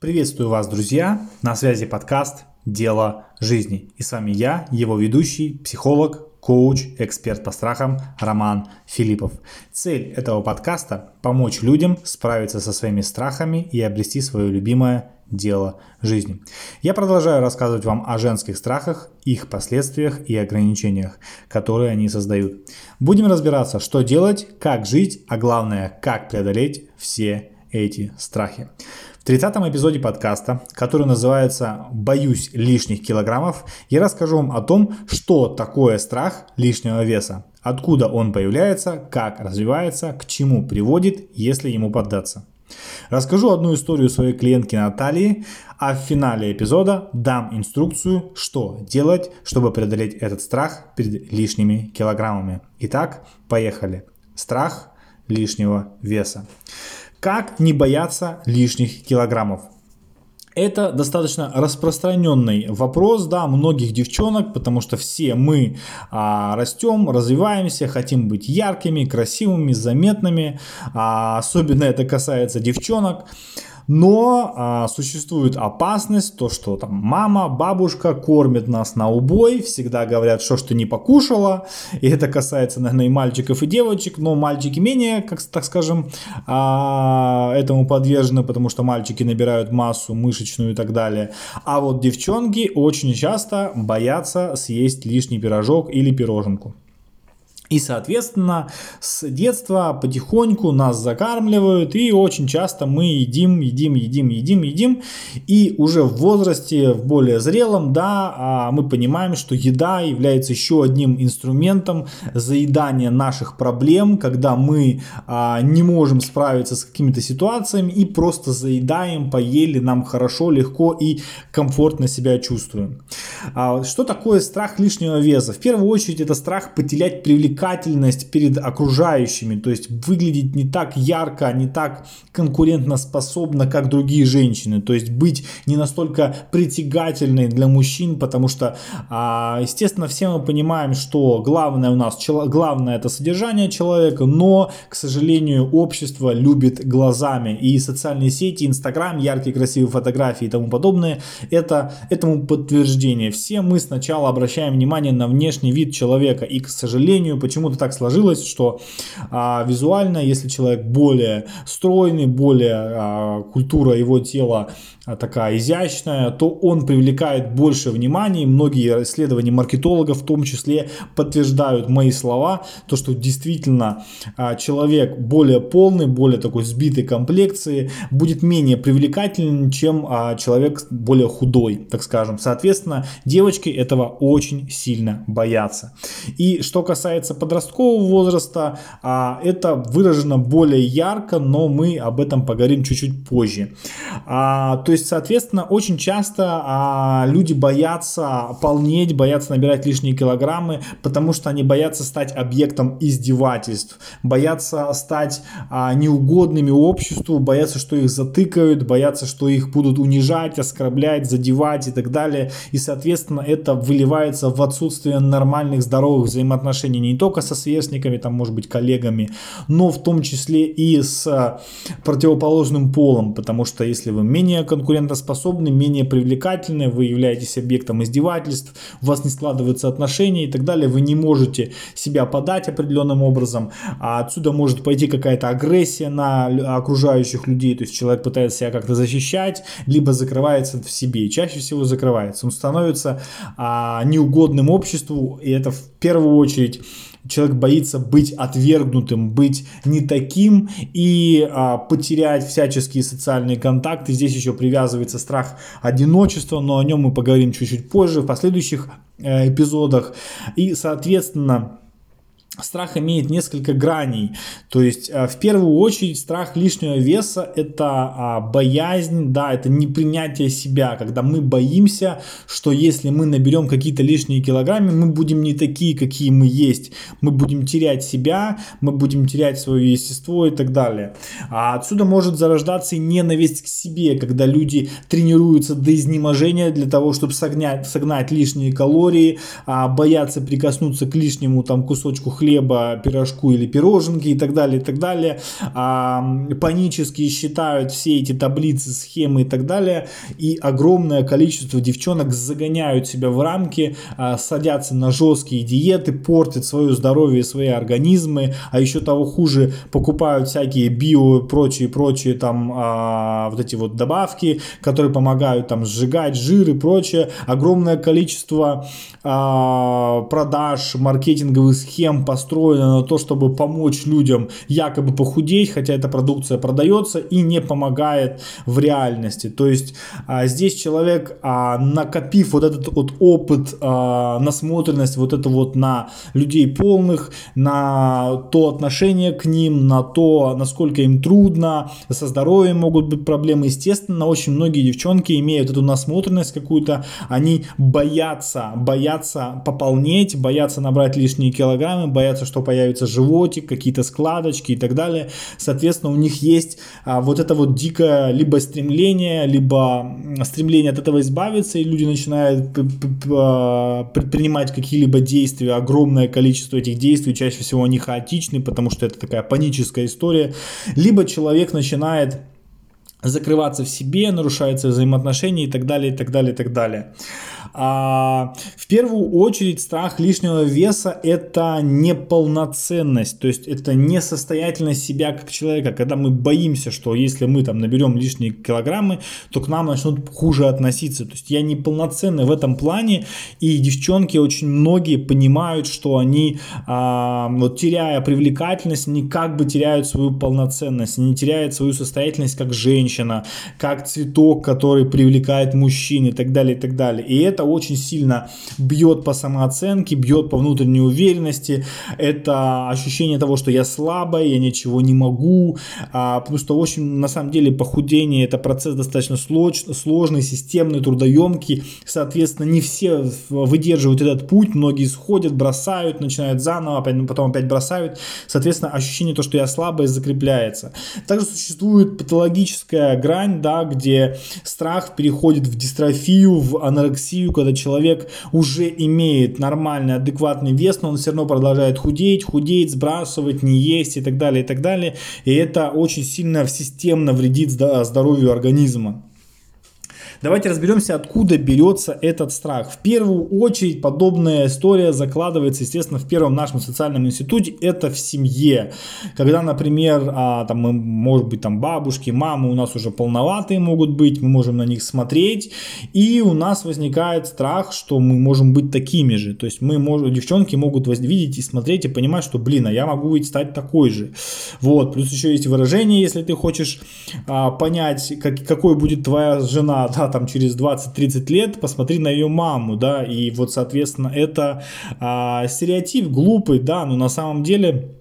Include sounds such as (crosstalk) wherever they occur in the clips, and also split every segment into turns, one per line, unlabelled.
Приветствую вас, друзья! На связи подкаст «Дело жизни». И с вами я, его ведущий, психолог, коуч, эксперт по страхам Роман Филиппов. Цель этого подкаста – помочь людям справиться со своими страхами и обрести свое любимое дело жизни. Я продолжаю рассказывать вам о женских страхах, их последствиях и ограничениях, которые они создают. Будем разбираться, что делать, как жить, а главное, как преодолеть все эти страхи. В 30 эпизоде подкаста, который называется «Боюсь лишних килограммов», я расскажу вам о том, что такое страх лишнего веса, откуда он появляется, как развивается, к чему приводит, если ему поддаться. Расскажу одну историю своей клиентки Натальи, а в финале эпизода дам инструкцию, что делать, чтобы преодолеть этот страх перед лишними килограммами. Итак, поехали. Страх лишнего веса. Как не бояться лишних килограммов? Это достаточно распространенный вопрос, да, многих девчонок, потому что все мы а, растем, развиваемся, хотим быть яркими, красивыми, заметными. А, особенно это касается девчонок. Но а, существует опасность, то что там мама, бабушка кормят нас на убой, всегда говорят, что что не покушала. И это касается, наверное, и мальчиков, и девочек, но мальчики менее, как так скажем, а, этому подвержены, потому что мальчики набирают массу мышечную и так далее. А вот девчонки очень часто боятся съесть лишний пирожок или пироженку. И, соответственно, с детства потихоньку нас закармливают, и очень часто мы едим, едим, едим, едим, едим. И уже в возрасте, в более зрелом, да, а, мы понимаем, что еда является еще одним инструментом заедания наших проблем, когда мы а, не можем справиться с какими-то ситуациями и просто заедаем, поели, нам хорошо, легко и комфортно себя чувствуем. А, что такое страх лишнего веса? В первую очередь это страх потерять привлекательность привлекательность перед окружающими, то есть выглядеть не так ярко, не так конкурентно способно, как другие женщины, то есть быть не настолько притягательной для мужчин, потому что, а, естественно, все мы понимаем, что главное у нас, главное это содержание человека, но, к сожалению, общество любит глазами, и социальные сети, Инстаграм, яркие красивые фотографии и тому подобное, это этому подтверждение. Все мы сначала обращаем внимание на внешний вид человека, и, к сожалению, почему-то так сложилось, что а, визуально, если человек более стройный, более а, культура его тела такая изящная, то он привлекает больше внимания. И многие исследования маркетологов в том числе подтверждают мои слова, то что действительно а, человек более полный, более такой сбитой комплекции будет менее привлекательным, чем а, человек более худой, так скажем. Соответственно, девочки этого очень сильно боятся. И что касается подросткового возраста, это выражено более ярко, но мы об этом поговорим чуть-чуть позже. То есть есть, соответственно, очень часто а, люди боятся полнеть, боятся набирать лишние килограммы, потому что они боятся стать объектом издевательств, боятся стать а, неугодными обществу, боятся, что их затыкают, боятся, что их будут унижать, оскорблять, задевать и так далее. И, соответственно, это выливается в отсутствие нормальных, здоровых взаимоотношений не только со сверстниками, там, может быть, коллегами, но в том числе и с противоположным полом, потому что если вы менее конкурентны, конкурентоспособны, менее привлекательны, вы являетесь объектом издевательств, у вас не складываются отношения и так далее, вы не можете себя подать определенным образом, а отсюда может пойти какая-то агрессия на окружающих людей, то есть человек пытается себя как-то защищать, либо закрывается в себе, чаще всего закрывается, он становится а, неугодным обществу, и это в первую очередь человек боится быть отвергнутым, быть не таким и а, потерять всяческие социальные контакты. Здесь еще привязывается страх одиночества, но о нем мы поговорим чуть-чуть позже в последующих э, эпизодах. И, соответственно, Страх имеет несколько граней. То есть, э, в первую очередь, страх лишнего веса – это а, боязнь, да, это непринятие себя, когда мы боимся, что если мы наберем какие-то лишние килограммы, мы будем не такие, какие мы есть. Мы будем терять себя, мы будем терять свое естество и так далее. А отсюда может зарождаться и ненависть к себе, когда люди тренируются до изнеможения для того, чтобы согнать, согнать лишние калории, а, боятся прикоснуться к лишнему там кусочку хлеба, пирожку или пироженки и так далее, и так далее. А, панически считают все эти таблицы, схемы и так далее. И огромное количество девчонок загоняют себя в рамки, а, садятся на жесткие диеты, портят свое здоровье, свои организмы, а еще того хуже, покупают всякие био, прочие, прочие там а, вот эти вот добавки, которые помогают там сжигать жир и прочее. Огромное количество а, продаж, маркетинговых схем построено на то, чтобы помочь людям якобы похудеть, хотя эта продукция продается и не помогает в реальности. То есть а, здесь человек, а, накопив вот этот вот опыт, а, насмотренность вот это вот на людей полных, на то отношение к ним, на то, насколько им трудно, со здоровьем могут быть проблемы. Естественно, очень многие девчонки имеют эту насмотренность какую-то, они боятся, боятся пополнеть, боятся набрать лишние килограммы, боятся, что появится животик, какие-то складочки и так далее. Соответственно, у них есть а, вот это вот дикое либо стремление, либо стремление от этого избавиться, и люди начинают а, предпринимать какие-либо действия, огромное количество этих действий, чаще всего они хаотичны, потому что это такая паническая история. Либо человек начинает закрываться в себе, нарушаются взаимоотношения и так далее, и так далее, и так далее. А, в первую очередь страх лишнего веса это неполноценность, то есть это несостоятельность себя как человека, когда мы боимся, что если мы там наберем лишние килограммы, то к нам начнут хуже относиться. То есть я неполноценный в этом плане, и девчонки очень многие понимают, что они, а, вот теряя привлекательность, они как бы теряют свою полноценность, они теряют свою состоятельность как женщина, как цветок, который привлекает мужчин и так далее, и так далее. И это очень сильно бьет по самооценке, бьет по внутренней уверенности. Это ощущение того, что я слабая, я ничего не могу. А, потому что, общем, на самом деле похудение это процесс достаточно сложный, системный, трудоемкий. Соответственно, не все выдерживают этот путь, многие сходят, бросают, начинают заново, опять, потом опять бросают. Соответственно, ощущение то, что я слабая, закрепляется. Также существует патологическая грань, да, где страх переходит в дистрофию, в анорексию, когда человек уже имеет нормальный, адекватный вес, но он все равно продолжает худеть, худеть, сбрасывать, не есть и так далее, и так далее. И это очень сильно системно вредит здоровью организма. Давайте разберемся, откуда берется этот страх. В первую очередь подобная история закладывается, естественно, в первом нашем социальном институте, это в семье. Когда, например, а, там, мы, может быть, там бабушки, мамы у нас уже полноватые могут быть, мы можем на них смотреть, и у нас возникает страх, что мы можем быть такими же. То есть мы можем, девчонки могут видеть и смотреть и понимать, что, блин, а я могу ведь стать такой же. Вот, плюс еще есть выражение, если ты хочешь а, понять, как, какой будет твоя жена, да, там через 20-30 лет, посмотри на ее маму, да, и вот, соответственно, это а, стереотип глупый, да, но на самом деле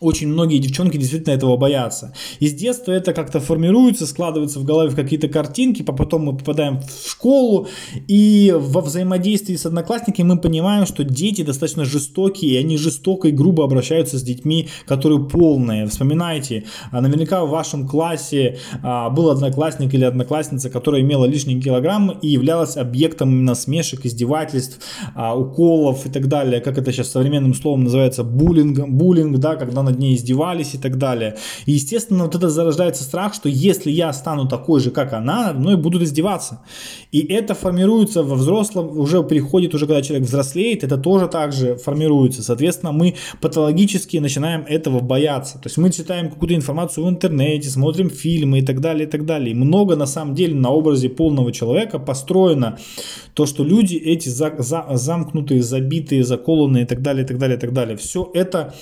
очень многие девчонки действительно этого боятся. И с детства это как-то формируется, складывается в голове в какие-то картинки, потом мы попадаем в школу, и во взаимодействии с одноклассниками мы понимаем, что дети достаточно жестокие, и они жестоко и грубо обращаются с детьми, которые полные. Вспоминайте, а, наверняка в вашем классе а, был одноклассник или одноклассница, которая имела лишние килограммы и являлась объектом насмешек, издевательств, а, уколов и так далее, как это сейчас современным словом называется, буллинг, буллинг да, когда над ней издевались и так далее. И, естественно, вот это зарождается страх, что если я стану такой же, как она, мной будут издеваться. И это формируется во взрослом, уже приходит, уже когда человек взрослеет, это тоже также формируется. Соответственно, мы патологически начинаем этого бояться. То есть мы читаем какую-то информацию в интернете, смотрим фильмы и так далее, и так далее. И много, на самом деле, на образе полного человека построено то, что люди эти за, за, замкнутые, забитые, заколанные и так далее, и так далее, и так далее. Все это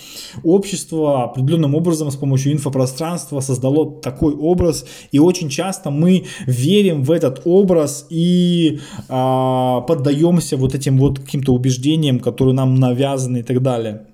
общество общество определенным образом с помощью инфопространства создало такой образ, и очень часто мы верим в этот образ и а, поддаемся вот этим вот каким-то убеждениям, которые нам навязаны и так далее.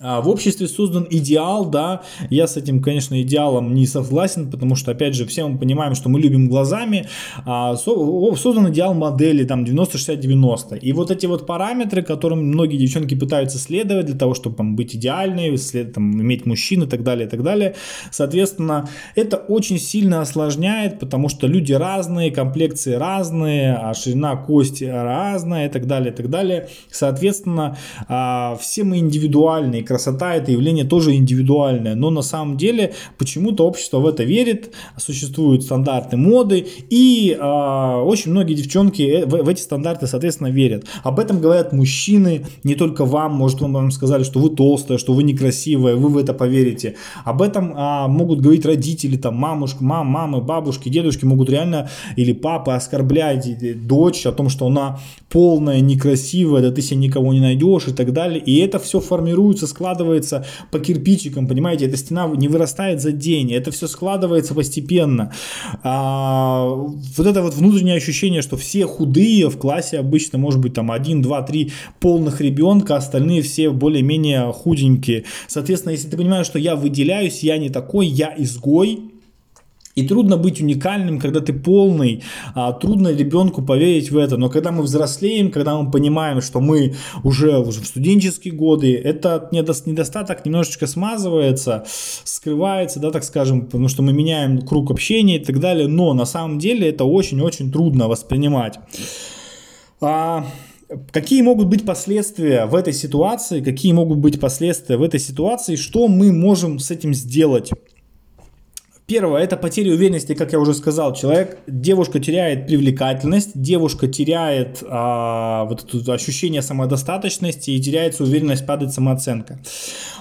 А, в обществе создан идеал, да, я с этим, конечно, идеалом не согласен, потому что, опять же, все мы понимаем, что мы любим глазами, а создан идеал модели, там, 90-60-90, и вот эти вот параметры, которым многие девчонки пытаются следовать для того, чтобы там, быть идеальной, там, иметь мужчин и так далее, и так далее, соответственно, это очень сильно осложняет, потому что люди разные, комплекции разные, а ширина кости разная и так далее, и так далее, соответственно, все мы индивидуальные, красота это явление тоже индивидуальное, но на самом деле почему-то общество в это верит, существуют стандарты моды, и э, очень многие девчонки э, в, в эти стандарты, соответственно, верят. Об этом говорят мужчины, не только вам, может, вам сказали, что вы толстая, что вы некрасивая, вы в это поверите. Об этом э, могут говорить родители, там, мамушка, мам, мамы, бабушки, дедушки могут реально, или папа оскорблять дочь о том, что она полная, некрасивая, да ты себе никого не найдешь и так далее. И это все формируется с складывается по кирпичикам, понимаете, эта стена не вырастает за день, это все складывается постепенно. А, вот это вот внутреннее ощущение, что все худые в классе обычно, может быть, там один, два, три полных ребенка, остальные все более-менее худенькие. Соответственно, если ты понимаешь, что я выделяюсь, я не такой, я изгой, и трудно быть уникальным, когда ты полный, а, трудно ребенку поверить в это. Но когда мы взрослеем, когда мы понимаем, что мы уже, уже в студенческие годы, этот недостаток немножечко смазывается, скрывается, да, так скажем, потому что мы меняем круг общения и так далее. Но на самом деле это очень-очень трудно воспринимать. А, Какие могут быть последствия в этой ситуации? Какие могут быть последствия в этой ситуации? Что мы можем с этим сделать? Первое, это потеря уверенности, как я уже сказал. Человек, девушка теряет привлекательность, девушка теряет а, вот это ощущение самодостаточности и теряется уверенность, падает самооценка.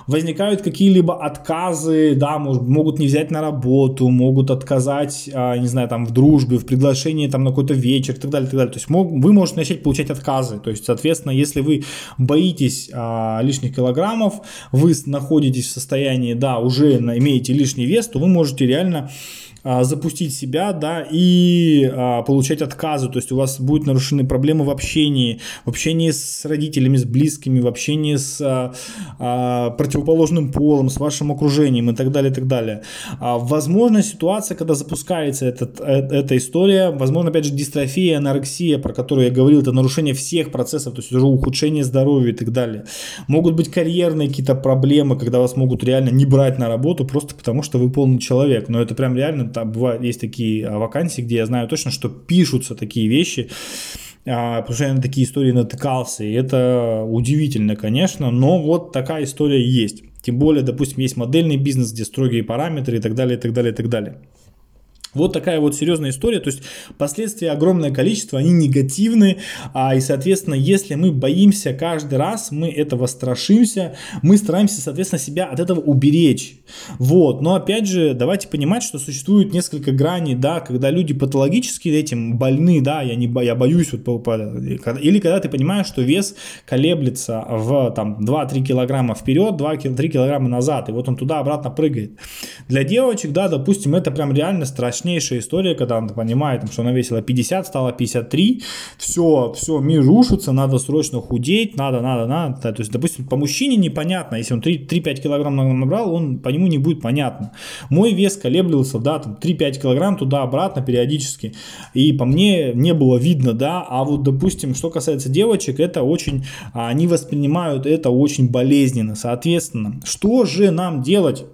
Возникают какие-либо отказы, да, может, могут не взять на работу, могут отказать, а, не знаю, там в дружбе, в приглашении там на какой-то вечер и так далее, и так далее. То есть мог, вы можете начать получать отказы. То есть, соответственно, если вы боитесь а, лишних килограммов, вы находитесь в состоянии, да, уже имеете лишний вес, то вы можете реально а, запустить себя, да, и а, получать отказы, то есть у вас будут нарушены проблемы в общении, в общении с родителями, с близкими, в общении с а, а, противоположным полом, с вашим окружением и так далее, и так далее. А, возможно, ситуация, когда запускается этот, э, эта история, возможно, опять же, дистрофия, анорексия, про которую я говорил, это нарушение всех процессов, то есть уже ухудшение здоровья и так далее. Могут быть карьерные какие-то проблемы, когда вас могут реально не брать на работу просто потому, что вы полный человек, но это прям реально там бывают, есть такие а, вакансии, где я знаю точно, что пишутся такие вещи, а, потому что я на такие истории натыкался, и это удивительно, конечно, но вот такая история есть. Тем более, допустим, есть модельный бизнес, где строгие параметры и так далее, и так далее, и так далее. Вот такая вот серьезная история, то есть последствия огромное количество, они негативны, а, и, соответственно, если мы боимся каждый раз, мы этого страшимся, мы стараемся, соответственно, себя от этого уберечь. Вот, но опять же, давайте понимать, что существует несколько граней, да, когда люди патологически этим больны, да, я, не, я боюсь, вот, по, по, или когда ты понимаешь, что вес колеблется в там 2-3 килограмма вперед, 2-3 килограмма назад, и вот он туда-обратно прыгает. Для девочек, да, допустим, это прям реально страшно страшнейшая история, когда она понимает, что она весила 50, стала 53, все, все, мир рушится, надо срочно худеть, надо, надо, надо. То есть, допустим, по мужчине непонятно, если он 3-5 килограмм набрал, он по нему не будет понятно. Мой вес колеблился, да, там 3-5 килограмм туда-обратно периодически, и по мне не было видно, да, а вот, допустим, что касается девочек, это очень, они воспринимают это очень болезненно, соответственно, что же нам делать?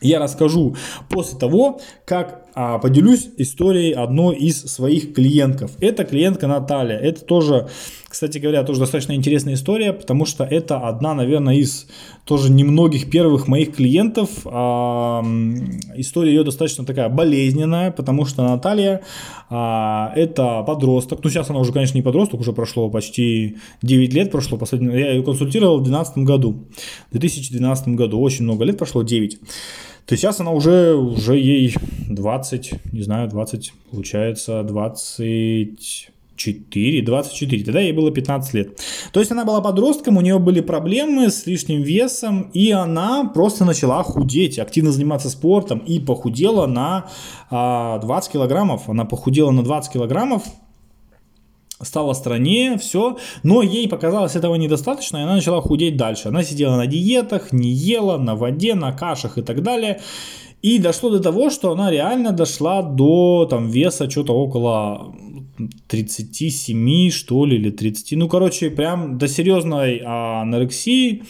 Я расскажу после того, как а, поделюсь историей одной из своих клиентков. Это клиентка Наталья. Это тоже, кстати говоря, тоже достаточно интересная история, потому что это одна, наверное, из тоже немногих первых моих клиентов. А, история ее достаточно такая болезненная, потому что Наталья а, это подросток. Ну, сейчас она уже, конечно, не подросток, уже прошло почти 9 лет прошло. Последний, я ее консультировал в 2012 году. В 2012 году, очень много лет прошло, 9. То сейчас она уже, уже ей 20, не знаю, 20, получается, 20... 4, 24, тогда ей было 15 лет. То есть она была подростком, у нее были проблемы с лишним весом, и она просто начала худеть, активно заниматься спортом, и похудела на 20 а, килограммов. Она похудела на 20 килограммов, стала стройнее, все, но ей показалось этого недостаточно, и она начала худеть дальше. Она сидела на диетах, не ела, на воде, на кашах и так далее. И дошло до того, что она реально дошла до там, веса что-то около 37, что ли, или 30. Ну, короче, прям до серьезной анорексии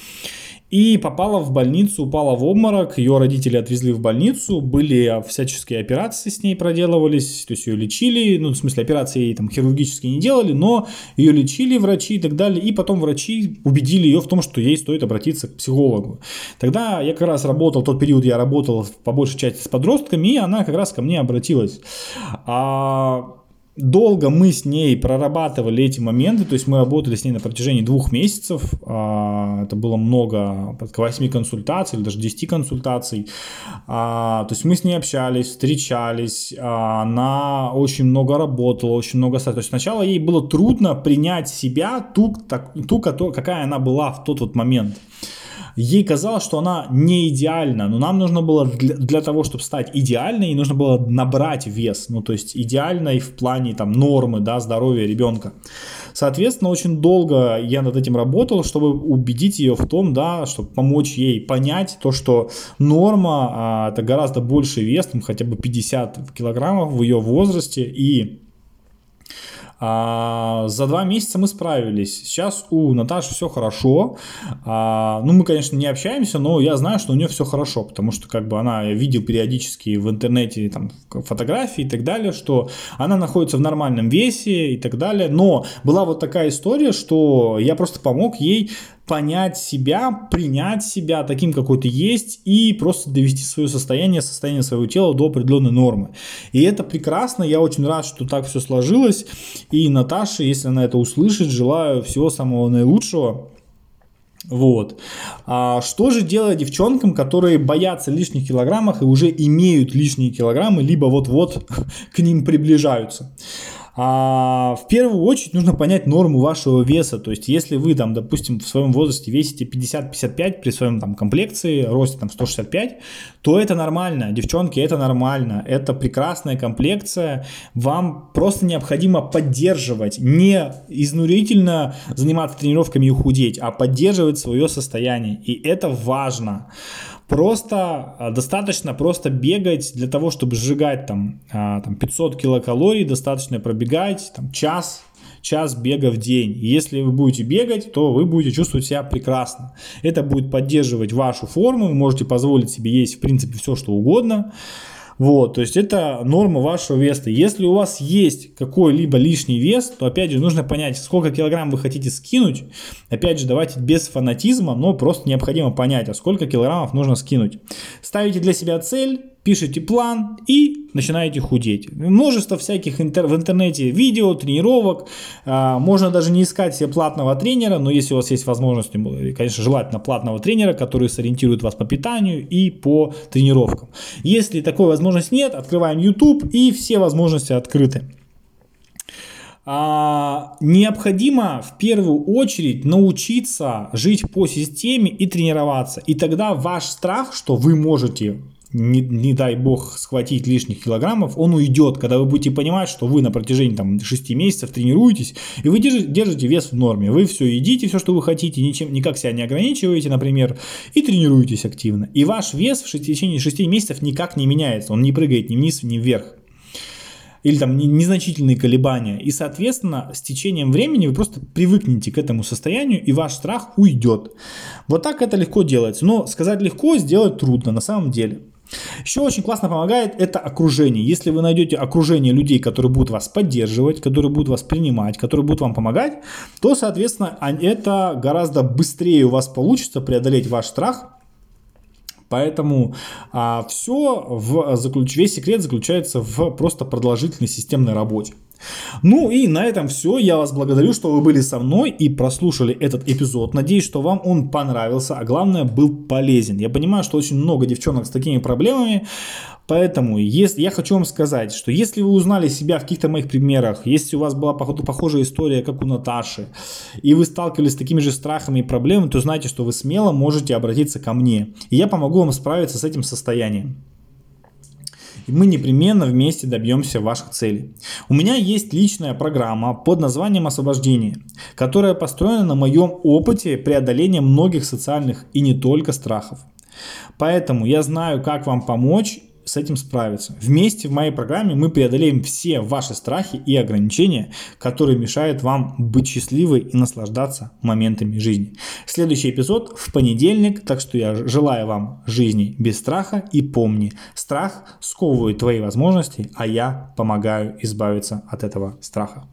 и попала в больницу, упала в обморок, ее родители отвезли в больницу, были всяческие операции с ней проделывались, то есть ее лечили, ну, в смысле, операции там хирургические не делали, но ее лечили врачи и так далее, и потом врачи убедили ее в том, что ей стоит обратиться к психологу. Тогда я как раз работал, тот период я работал по большей части с подростками, и она как раз ко мне обратилась. А долго мы с ней прорабатывали эти моменты, то есть мы работали с ней на протяжении двух месяцев, а, это было много, порядка 8 консультаций или даже 10 консультаций, а, то есть мы с ней общались, встречались, а, она очень много работала, очень много, то есть сначала ей было трудно принять себя, ту, ту какая она была в тот вот момент, ей казалось, что она не идеальна, но нам нужно было для, для того, чтобы стать идеальной, нужно было набрать вес, ну то есть идеальной в плане там нормы, да, здоровья ребенка. Соответственно, очень долго я над этим работал, чтобы убедить ее в том, да, чтобы помочь ей понять то, что норма а, это гораздо больше вес, там хотя бы 50 килограммов в ее возрасте и а, за два месяца мы справились. Сейчас у Наташи все хорошо. А, ну, мы, конечно, не общаемся, но я знаю, что у нее все хорошо, потому что как бы она, я видел периодически в интернете там фотографии и так далее, что она находится в нормальном весе и так далее. Но была вот такая история, что я просто помог ей понять себя, принять себя таким, какой ты есть, и просто довести свое состояние, состояние своего тела до определенной нормы. И это прекрасно, я очень рад, что так все сложилось. И Наташе, если она это услышит, желаю всего самого наилучшего. Вот. А что же делать девчонкам, которые боятся лишних килограммов и уже имеют лишние килограммы, либо вот-вот (laughs) к ним приближаются? А, в первую очередь нужно понять норму вашего веса. То есть, если вы там, допустим, в своем возрасте весите 50-55 при своем там комплекции, росте там 165, то это нормально. Девчонки, это нормально. Это прекрасная комплекция. Вам просто необходимо поддерживать, не изнурительно заниматься тренировками и худеть, а поддерживать свое состояние. И это важно. Просто а, достаточно просто бегать для того, чтобы сжигать там, а, там 500 килокалорий, достаточно пробегать там, час, час бега в день. если вы будете бегать, то вы будете чувствовать себя прекрасно. Это будет поддерживать вашу форму, вы можете позволить себе есть в принципе все, что угодно. Вот, то есть это норма вашего веса. Если у вас есть какой-либо лишний вес, то опять же нужно понять, сколько килограмм вы хотите скинуть. Опять же, давайте без фанатизма, но просто необходимо понять, а сколько килограммов нужно скинуть. Ставите для себя цель, пишете план и начинаете худеть. Множество всяких интер в интернете видео, тренировок. А, можно даже не искать себе платного тренера, но если у вас есть возможность, конечно, желательно платного тренера, который сориентирует вас по питанию и по тренировкам. Если такой возможности нет, открываем YouTube и все возможности открыты. А, необходимо в первую очередь научиться жить по системе и тренироваться. И тогда ваш страх, что вы можете не, не дай бог схватить лишних килограммов, он уйдет, когда вы будете понимать, что вы на протяжении там, 6 месяцев тренируетесь, и вы держите, держите вес в норме. Вы все едите, все, что вы хотите, ничем, никак себя не ограничиваете, например, и тренируетесь активно. И ваш вес в течение 6 месяцев никак не меняется, он не прыгает ни вниз, ни вверх или там незначительные колебания. И, соответственно, с течением времени вы просто привыкнете к этому состоянию, и ваш страх уйдет. Вот так это легко делается. Но сказать легко, сделать трудно на самом деле. Еще очень классно помогает это окружение. Если вы найдете окружение людей, которые будут вас поддерживать, которые будут вас принимать, которые будут вам помогать, то, соответственно, это гораздо быстрее у вас получится преодолеть ваш страх. Поэтому а, все в заключ... весь секрет заключается в просто продолжительной системной работе. Ну и на этом все. Я вас благодарю, что вы были со мной и прослушали этот эпизод. Надеюсь, что вам он понравился, а главное был полезен. Я понимаю, что очень много девчонок с такими проблемами. Поэтому если, я хочу вам сказать, что если вы узнали себя в каких-то моих примерах, если у вас была похожая история, как у Наташи, и вы сталкивались с такими же страхами и проблемами, то знайте, что вы смело можете обратиться ко мне. И я помогу вам справиться с этим состоянием. и мы непременно вместе добьемся ваших целей. У меня есть личная программа под названием «Освобождение», которая построена на моем опыте преодоления многих социальных и не только страхов. Поэтому я знаю, как вам помочь с этим справиться. Вместе в моей программе мы преодолеем все ваши страхи и ограничения, которые мешают вам быть счастливой и наслаждаться моментами жизни. Следующий эпизод в понедельник, так что я желаю вам жизни без страха и помни, страх сковывает твои возможности, а я помогаю избавиться от этого страха.